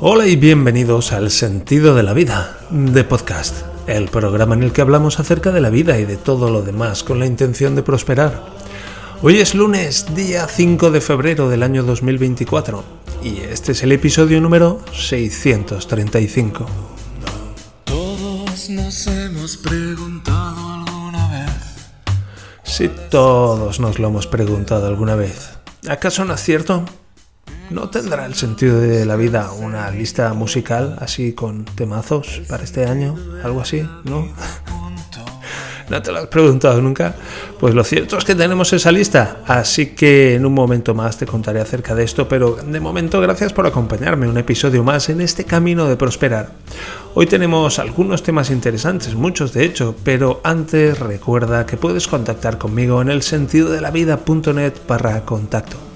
Hola y bienvenidos al Sentido de la Vida de Podcast, el programa en el que hablamos acerca de la vida y de todo lo demás con la intención de prosperar. Hoy es lunes, día 5 de febrero del año 2024 y este es el episodio número 635. Todos nos hemos preguntado alguna vez. Si todos nos lo hemos preguntado alguna vez, ¿acaso no es cierto? ¿No tendrá el sentido de la vida una lista musical así con temazos para este año? ¿Algo así? ¿No? ¿No te lo has preguntado nunca? Pues lo cierto es que tenemos esa lista, así que en un momento más te contaré acerca de esto, pero de momento gracias por acompañarme un episodio más en este camino de prosperar. Hoy tenemos algunos temas interesantes, muchos de hecho, pero antes recuerda que puedes contactar conmigo en el sentido barra contacto.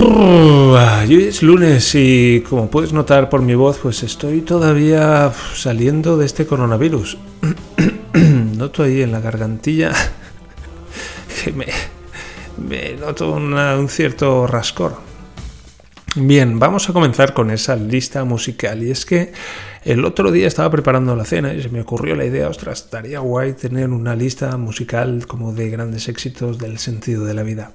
Hoy es lunes y como puedes notar por mi voz, pues estoy todavía saliendo de este coronavirus. Noto ahí en la gargantilla que me, me noto un cierto rascor. Bien, vamos a comenzar con esa lista musical. Y es que el otro día estaba preparando la cena y se me ocurrió la idea, ostras, estaría guay tener una lista musical como de grandes éxitos del sentido de la vida.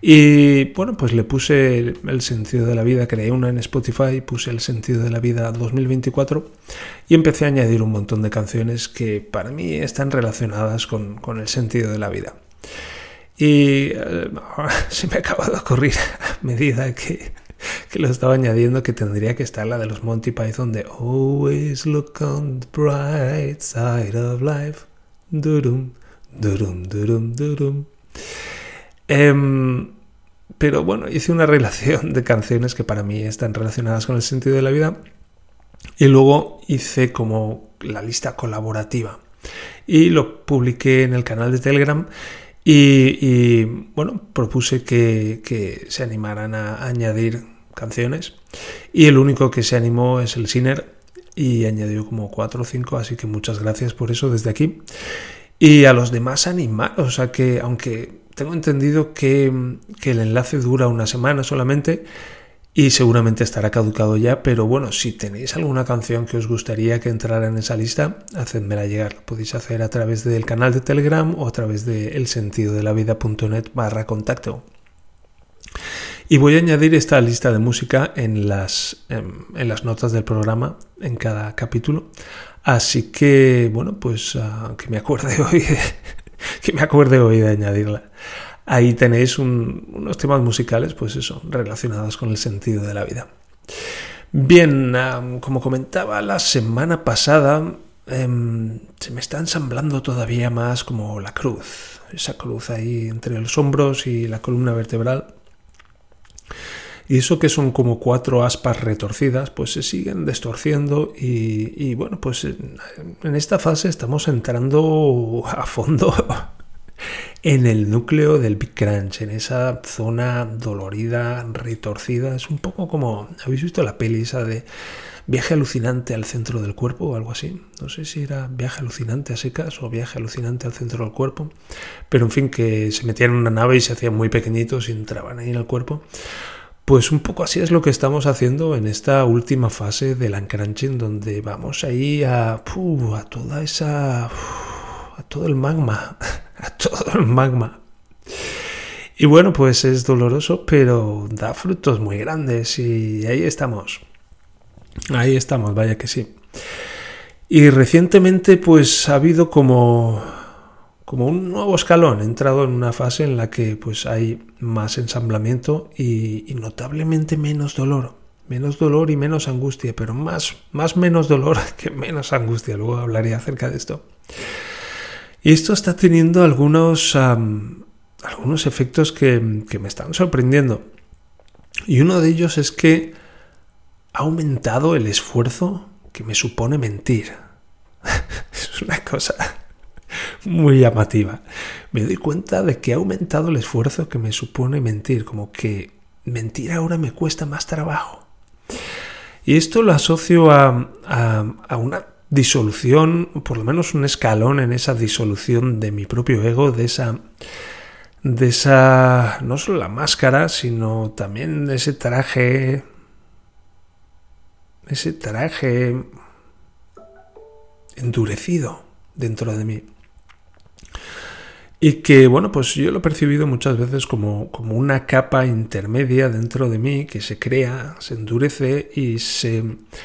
Y bueno, pues le puse el sentido de la vida, creé una en Spotify, puse el sentido de la vida 2024 y empecé a añadir un montón de canciones que para mí están relacionadas con, con el sentido de la vida. Y eh, se me acaba de ocurrir a medida que, que lo estaba añadiendo que tendría que estar la de los Monty Python de Always look on the bright side of life. Durum, durum, durum, durum. Em, pero bueno, hice una relación de canciones que para mí están relacionadas con el sentido de la vida. Y luego hice como la lista colaborativa. Y lo publiqué en el canal de Telegram. Y, bueno, propuse que, se animaran a añadir canciones. Y el único que se animó es el Siner. Y añadió como 4 o 5. Así que muchas gracias por eso desde aquí. Y a los demás animaros a que, aunque tengo entendido que, el enlace dura una semana solamente y seguramente estará caducado ya, pero bueno, si tenéis alguna canción que os gustaría que entrara en esa lista, hacedmela llegar. Lo podéis hacer a través del canal de Telegram o a través de elsentidodelavida.net barra contacto. Y voy a añadir esta lista de música en las, em, en, las notas del programa, en cada capítulo. Así que, bueno, pues ah, que me acuerde hoy que me acuerde hoy de añadirla. Ahí tenéis unos temas musicales, pues eso, relacionados con el sentido de la vida. Bien, como comentaba la semana pasada, em, se me está ensamblando todavía más como la cruz, esa cruz ahí entre los hombros y la columna vertebral. Y eso que son como cuatro aspas retorcidas, pues se siguen destorciendo y, bueno, pues en esta fase estamos entrando a fondo en el núcleo del Big Crunch, en esa zona dolorida, retorcida. Es un poco como, ¿habéis visto la peli esa de viaje alucinante al centro del cuerpo o algo así? No sé si era viaje alucinante a secas o viaje alucinante al centro del cuerpo, pero en fin, que se metían en una nave y se hacían muy pequeñitos y entraban ahí en el cuerpo. Pues un poco así es lo que estamos haciendo en esta última fase del uncrunching, donde vamos ahí a, a toda esa. a todo el magma, a todo el magma. Y bueno, pues es doloroso, pero da frutos muy grandes y ahí estamos. Ahí estamos, vaya que sí. Y recientemente pues ha habido como como un nuevo escalón, he entrado en una fase en la que pues hay más ensamblamiento y, notablemente menos dolor, menos dolor y menos angustia, pero más, más menos dolor que menos angustia, luego hablaré acerca de esto. Y esto está teniendo algunos, algunos efectos que, que me están sorprendiendo. Y uno de ellos es que ha aumentado el esfuerzo que me supone mentir. es una cosa muy llamativa. Me doy cuenta de que ha aumentado el esfuerzo que me supone mentir, como que mentir ahora me cuesta más trabajo. Y esto lo asocio a, a, una disolución, por lo menos un escalón en esa disolución de mi propio ego, de esa de esa, no solo la máscara, sino también ese traje, ese traje endurecido dentro de mí. Y que, bueno, pues yo lo he percibido muchas veces como, como una capa intermedia dentro de mí que se crea, se endurece y se,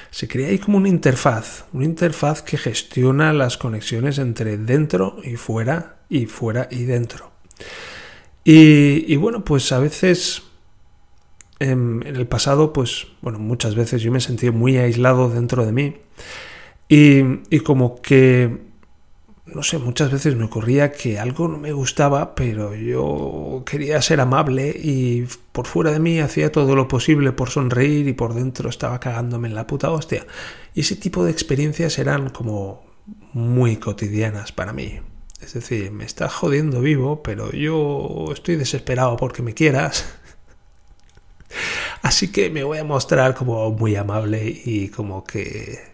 se crea ahí como una interfaz, una interfaz que gestiona las conexiones entre dentro y fuera y fuera y dentro. Y, bueno, pues a veces en, en, el pasado, pues bueno, muchas veces yo me he sentido muy aislado dentro de mí y, y como que no sé, muchas veces me ocurría que algo no me gustaba, pero yo quería ser amable y por fuera de mí hacía todo lo posible por sonreír y por dentro estaba cagándome en la puta hostia. Y ese tipo de experiencias eran como muy cotidianas para mí. Es decir, me estás jodiendo vivo, pero yo estoy desesperado porque me quieras. Así que me voy a mostrar como muy amable y como que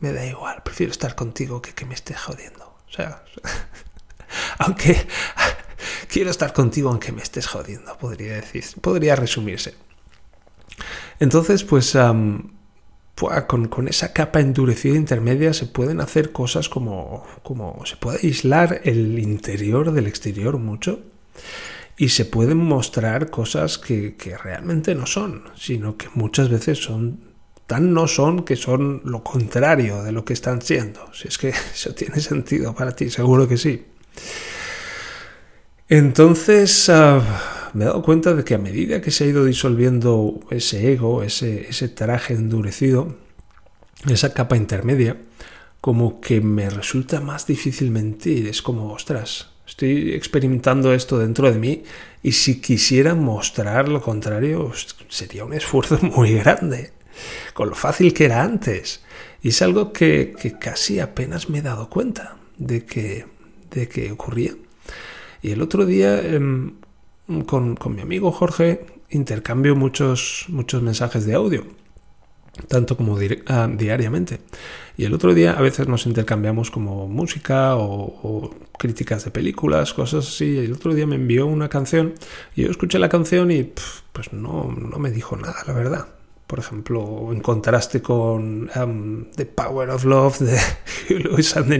me da igual, prefiero estar contigo que que me estés jodiendo. O sea, aunque quiero estar contigo aunque me estés jodiendo, podría decir, podría resumirse. Entonces, pues con, con, esa capa endurecida intermedia se pueden hacer cosas como, como se puede aislar el interior del exterior mucho y se pueden mostrar cosas que, que realmente no son, sino que muchas veces son tan no son que son lo contrario de lo que están siendo. Si es que eso tiene sentido para ti, seguro que sí. Entonces ah, me he dado cuenta de que a medida que se ha ido disolviendo ese ego, ese, ese traje endurecido, esa capa intermedia, como que me resulta más difícil mentir. Es como, ostras, estoy experimentando esto dentro de mí y si quisiera mostrar lo contrario, sería un esfuerzo muy grande con lo fácil que era antes. Y es algo que, casi apenas me he dado cuenta de que, de que ocurría. Y el otro día em, con, mi amigo Jorge intercambio muchos, muchos mensajes de audio, tanto como ah, diariamente. Y el otro día a veces nos intercambiamos como música o, críticas de películas, cosas así. Y el otro día me envió una canción y yo escuché la canción y pues no, no me dijo nada, la verdad por ejemplo, en contraste con um, The Power of Love de Lewis and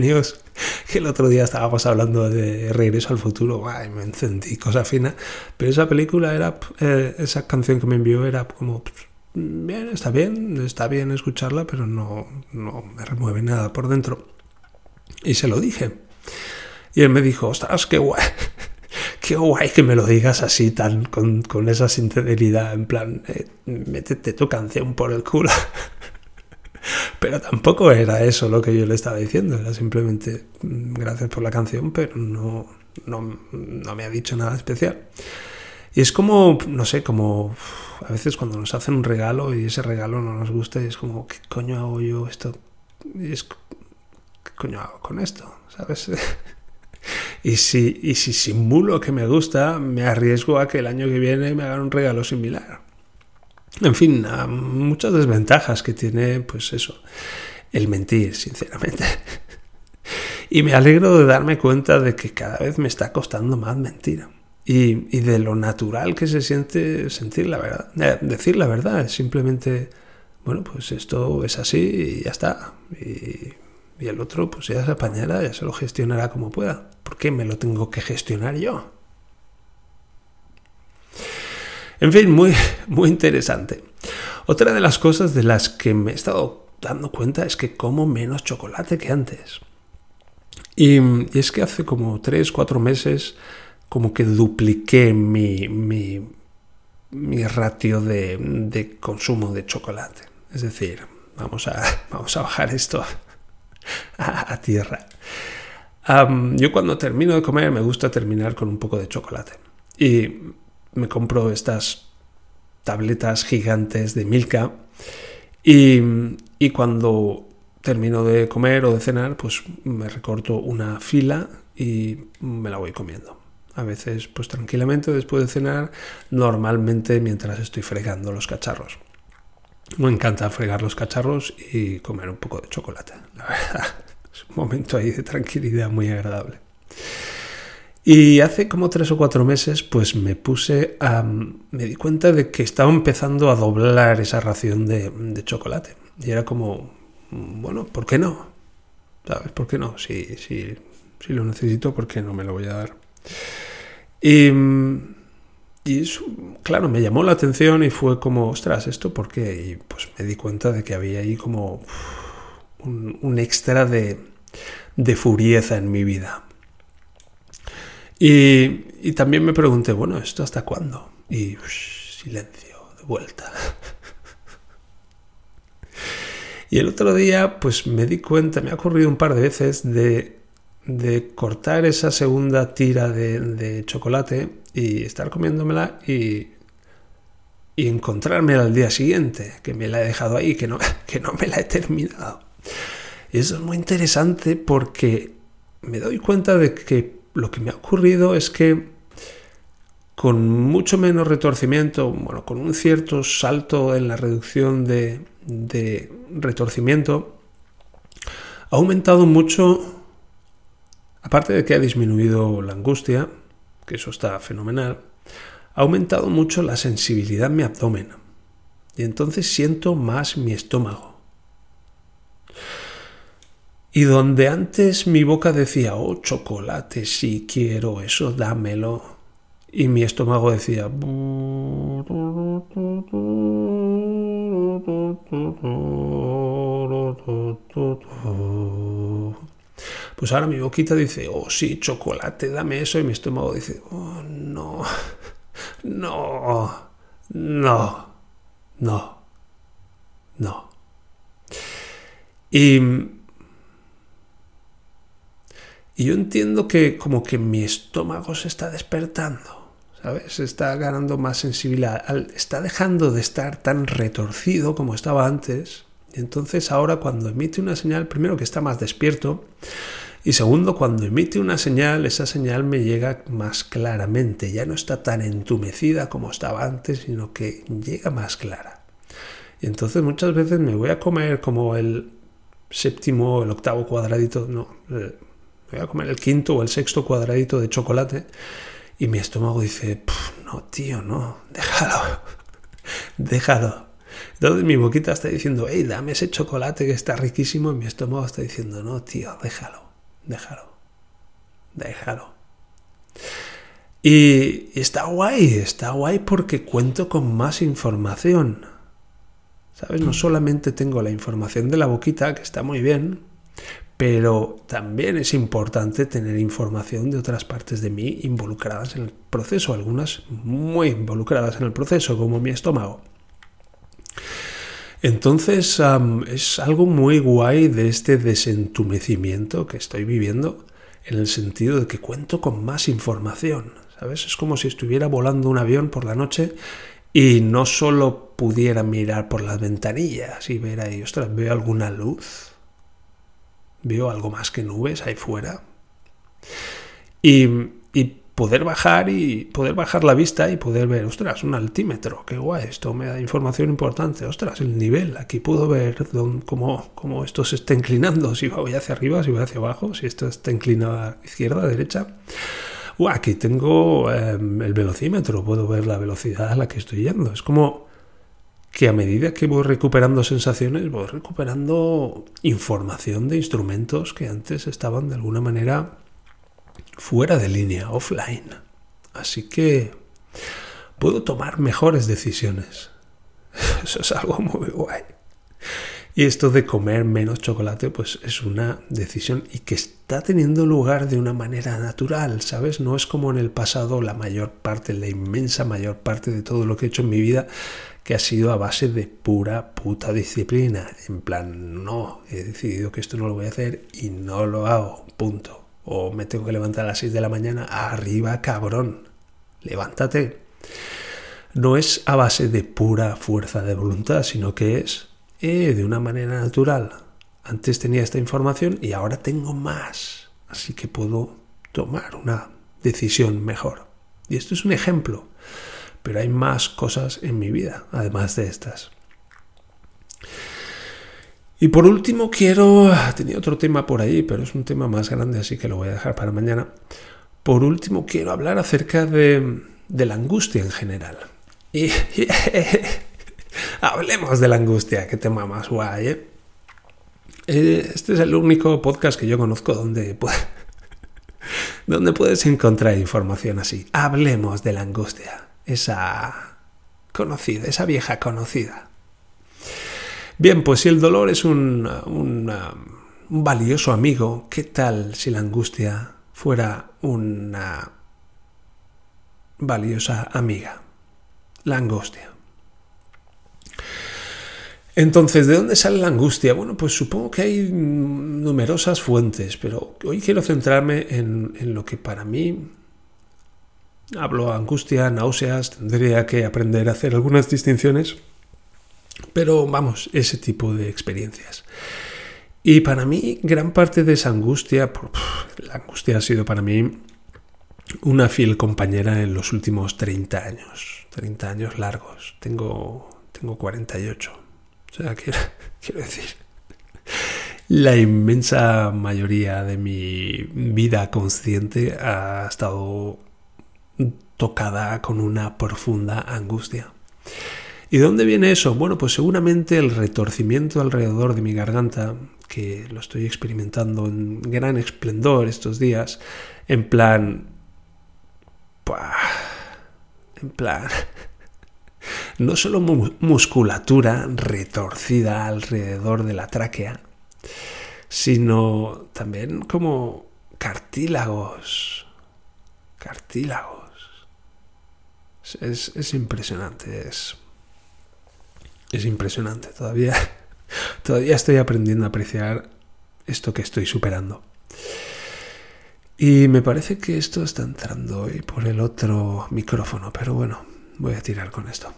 que el otro día estábamos hablando de Regreso al Futuro, Ay, me encendí, cosa fina, pero esa película era, eh, esa canción que me envió era como, bien, está bien, está bien escucharla, pero no, no me remueve nada por dentro. Y se lo dije. Y él me dijo, ostras, qué guay qué guay que me lo digas así, tan con, esa sinceridad, en plan, eh, métete tu canción por el culo. pero tampoco era eso lo que yo le estaba diciendo, era simplemente mm, gracias por la canción, pero no, no, no me ha dicho nada especial. Y es como, no sé, como a veces cuando nos hacen un regalo y ese regalo no nos gusta y es como, ¿qué coño hago yo esto? Y es, ¿qué coño hago con esto? ¿Sabes? Y si, y si simulo que me gusta, me arriesgo a que el año que viene me hagan un regalo similar. En fin, muchas desventajas que tiene, pues eso, el mentir, sinceramente. Y me alegro de darme cuenta de que cada vez me está costando más mentir. Y, y de lo natural que se siente sentir la verdad. Eh, decir la verdad es simplemente, bueno, pues esto es así y ya está. Y y el otro pues ya se apañará, ya se lo gestionará como pueda. ¿Por qué me lo tengo que gestionar yo? En fin, muy, muy interesante. Otra de las cosas de las que me he estado dando cuenta es que como menos chocolate que antes. Y, es que hace como 3, 4 meses como que dupliqué mi, mi, mi ratio de, de, consumo de chocolate. Es decir, vamos a, vamos a bajar esto a, tierra. Yo cuando termino de comer me gusta terminar con un poco de chocolate. Y me compro estas tabletas gigantes de Milka. Y, y cuando termino de comer o de cenar, pues me recorto una fila y me la voy comiendo. A veces, pues tranquilamente después de cenar, normalmente mientras estoy fregando los cacharros. Me encanta fregar los cacharros y comer un poco de chocolate. La verdad, es un momento ahí de tranquilidad muy agradable. Y hace como tres o cuatro meses, pues me puse a. Me di cuenta de que estaba empezando a doblar esa ración de, chocolate. Y era como, bueno, ¿por qué no? ¿Sabes? ¿Por qué no? Si, si, si lo necesito, ¿por qué no me lo voy a dar? Y, y eso, claro, me llamó la atención y fue como, ostras, ¿esto por qué? Y pues me di cuenta de que había ahí como un, extra de, de furieza en mi vida. Y, también me pregunté, bueno, ¿esto hasta cuándo? Y silencio, de vuelta. y el otro día, pues me di cuenta, me ha ocurrido un par de veces de, de cortar esa segunda tira de, de, chocolate y estar comiéndomela y, y encontrarme al día siguiente, que me la he dejado ahí, que no, que no me la he terminado. Eso es muy interesante porque me doy cuenta de que lo que me ha ocurrido es que con mucho menos retorcimiento, bueno, con un cierto salto en la reducción de, de retorcimiento, ha aumentado mucho, aparte de que ha disminuido la angustia, que eso está fenomenal, ha aumentado mucho la sensibilidad en mi abdomen. Y entonces siento más mi estómago. Y donde antes mi boca decía, oh, chocolate, sí quiero eso, dámelo. Y mi estómago decía... Pues ahora mi boquita dice, oh sí, chocolate, dame eso. Y mi estómago dice, oh no, no, no, no, no. Y y yo entiendo que como que mi estómago se está despertando, ¿sabes? Está ganando más sensibilidad, está dejando de estar tan retorcido como estaba antes. Y entonces ahora cuando emite una señal, primero que está más despierto, y segundo, cuando emite una señal, esa señal me llega más claramente, ya no está tan entumecida como estaba antes, sino que llega más clara. Y entonces muchas veces me voy a comer como el séptimo, el octavo cuadradito, no, voy a comer el quinto o el sexto cuadradito de chocolate y mi estómago dice, no, tío, no, déjalo, déjalo. Entonces mi boquita está diciendo, hey, dame ese chocolate que está riquísimo y mi estómago está diciendo, no, tío, déjalo, déjalo, déjalo. Y está guay, está guay porque cuento con más información. ¿Sabes? No solamente tengo la información de la boquita, que está muy bien, pero también es importante tener información de otras partes de mí involucradas en el proceso, algunas muy involucradas en el proceso, como mi estómago. Entonces es algo muy guay de este desentumecimiento que estoy viviendo, en el sentido de que cuento con más información, ¿sabes? Es como si estuviera volando un avión por la noche y no solo pudiera mirar por las ventanillas y ver ahí, ostras, veo alguna luz, veo algo más que nubes ahí fuera. Y, y, poder bajar y poder bajar la vista y poder ver, ostras, un altímetro, qué guay, esto me da información importante, ostras, el nivel, aquí puedo ver cómo, cómo esto se está inclinando, si voy hacia arriba, si voy hacia abajo, si esto está inclinado a izquierda, derecha. Aquí tengo eh, el velocímetro, puedo ver la velocidad a la que estoy yendo. Es como que a medida que voy recuperando sensaciones, voy recuperando información de instrumentos que antes estaban de alguna manera fuera de línea, offline. Así que puedo tomar mejores decisiones. Eso es algo muy guay. Y esto de comer menos chocolate, pues es una decisión y que está teniendo lugar de una manera natural, ¿sabes? No es como en el pasado la mayor parte, la inmensa mayor parte de todo lo que he hecho en mi vida que ha sido a base de pura puta disciplina. En plan, no, he decidido que esto no lo voy a hacer y no lo hago, punto. O me tengo que levantar a las 6 de la mañana, arriba cabrón, levántate. No es a base de pura fuerza de voluntad, sino que es eh, de una manera natural. Antes tenía esta información y ahora tengo más. Así que puedo tomar una decisión mejor. Y esto es un ejemplo pero hay más cosas en mi vida, además de estas. Y por último quiero, tenía otro tema por ahí, pero es un tema más grande, así que lo voy a dejar para mañana. por último, quiero hablar acerca de, la angustia en general. Y, hablemos de la angustia, que tema más guay. Este es el único podcast que yo conozco donde, donde puedes encontrar información así. Hablemos de la angustia, esa conocida, esa vieja conocida. Bien, pues si el dolor es un, un valioso amigo, ¿qué tal si la angustia fuera una valiosa amiga? La angustia. Entonces, ¿de dónde sale la angustia? Bueno, pues supongo que hay numerosas fuentes, pero hoy quiero centrarme en, lo que para mí hablo angustia, náuseas, tendría que aprender a hacer algunas distinciones pero vamos, ese tipo de experiencias. Y para mí, gran parte de esa angustia, la angustia ha sido para mí una fiel compañera en los últimos 30 años, 30 años largos. Tengo, tengo 48. O sea, quiero, decir, la inmensa mayoría de mi vida consciente ha estado tocada con una profunda angustia. ¿Y de dónde viene eso? Bueno, pues seguramente el retorcimiento alrededor de mi garganta, que lo estoy experimentando en gran esplendor estos días, en plan... En plan... No solo musculatura retorcida alrededor de la tráquea, sino también como cartílagos. Cartílagos. Es, es impresionante, es es impresionante. Todavía, todavía estoy aprendiendo a apreciar esto que estoy superando. Y me parece que esto está entrando hoy por el otro micrófono, pero bueno, voy a tirar con esto.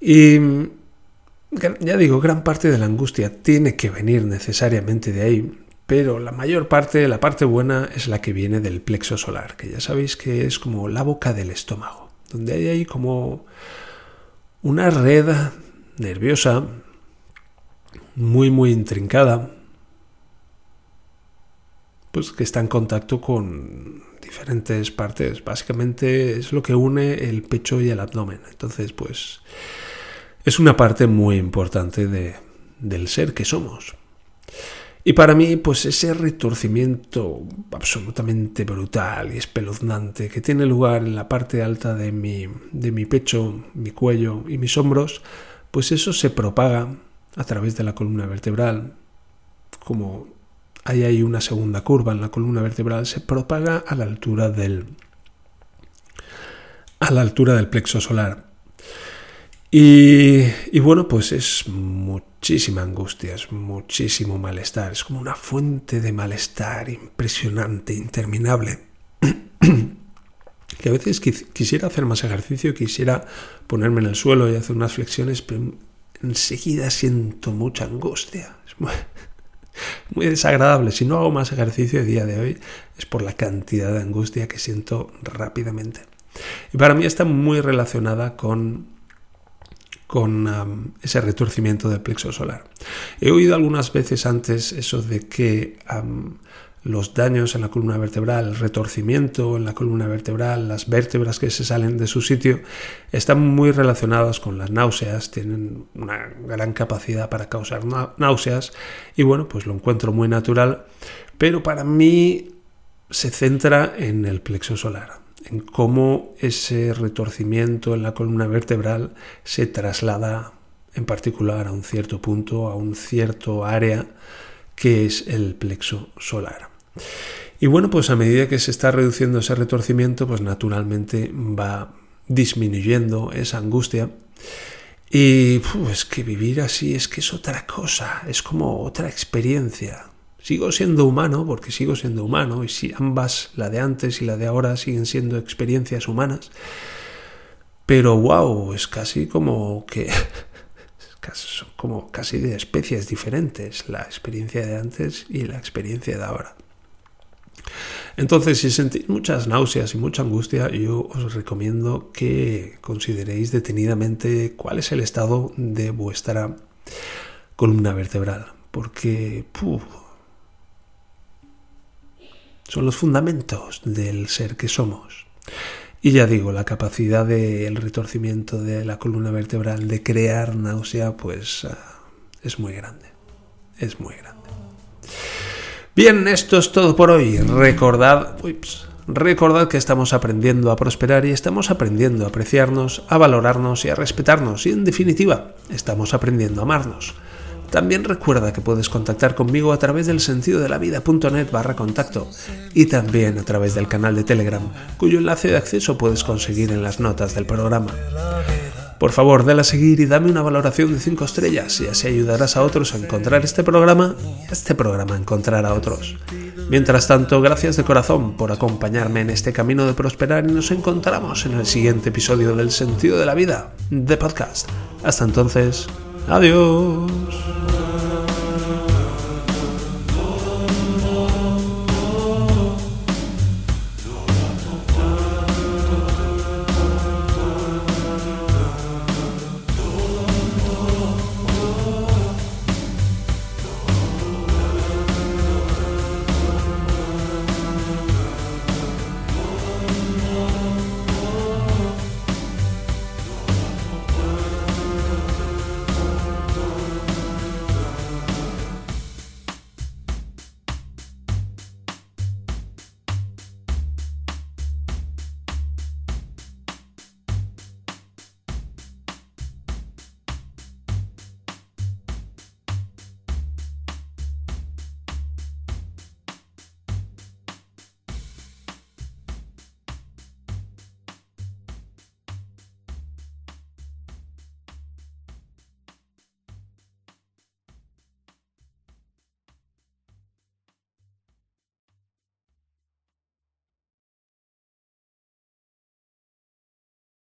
Y ya digo, gran parte de la angustia tiene que venir necesariamente de ahí, pero la mayor parte, la parte buena, es la que viene del plexo solar, que ya sabéis que es como la boca del estómago, donde hay ahí como una red nerviosa, muy, muy intrincada, pues que está en contacto con diferentes partes. Básicamente es lo que une el pecho y el abdomen. Entonces, pues es una parte muy importante de, del ser que somos. Y para mí, pues ese retorcimiento absolutamente brutal y espeluznante que tiene lugar en la parte alta de mi, de mi pecho, mi cuello y mis hombros, pues eso se propaga a través de la columna vertebral. Como hay ahí una segunda curva en la columna vertebral, se propaga a la altura del, a la altura del plexo solar. Y, bueno, pues es muchísima angustia, es muchísimo malestar, es como una fuente de malestar impresionante, interminable. que a veces quisiera hacer más ejercicio, quisiera ponerme en el suelo y hacer unas flexiones, pero enseguida siento mucha angustia. Es muy, muy desagradable. Si no hago más ejercicio el día de hoy es por la cantidad de angustia que siento rápidamente. Y para mí está muy relacionada con con ese retorcimiento del plexo solar. He oído algunas veces antes eso de que los daños en la columna vertebral, el retorcimiento en la columna vertebral, las vértebras que se salen de su sitio, están muy relacionadas con las náuseas, tienen una gran capacidad para causar náuseas y bueno, pues lo encuentro muy natural, pero para mí se centra en el plexo solar en cómo ese retorcimiento en la columna vertebral se traslada en particular a un cierto punto, a un cierto área que es el plexo solar. Y bueno, pues a medida que se está reduciendo ese retorcimiento, pues naturalmente va disminuyendo esa angustia. Y pues que vivir así es que es otra cosa, es como otra experiencia. Sigo siendo humano porque sigo siendo humano y si ambas, la de antes y la de ahora, siguen siendo experiencias humanas. Pero wow, es casi como que son como casi de especies diferentes la experiencia de antes y la experiencia de ahora. Entonces, si sentís muchas náuseas y mucha angustia, yo os recomiendo que consideréis detenidamente cuál es el estado de vuestra columna vertebral, porque son los fundamentos del ser que somos. Y ya digo, la capacidad del retorcimiento de la columna vertebral de crear náusea, pues ah, es muy grande. Es muy grande. Bien, esto es todo por hoy. Recordad, recordad que estamos aprendiendo a prosperar y estamos aprendiendo a apreciarnos, a valorarnos y a respetarnos. Y en definitiva, estamos aprendiendo a amarnos. También recuerda que puedes contactar conmigo a través del sentido de la vida.net barra contacto y también a través del canal de Telegram, cuyo enlace de acceso puedes conseguir en las notas del programa. Por favor, dale a seguir y dame una valoración de 5 estrellas y así ayudarás a otros a encontrar este programa y a este programa a encontrar a otros. Mientras tanto, gracias de corazón por acompañarme en este camino de prosperar y nos encontramos en el siguiente episodio del Sentido de la Vida de podcast. Hasta entonces, adiós.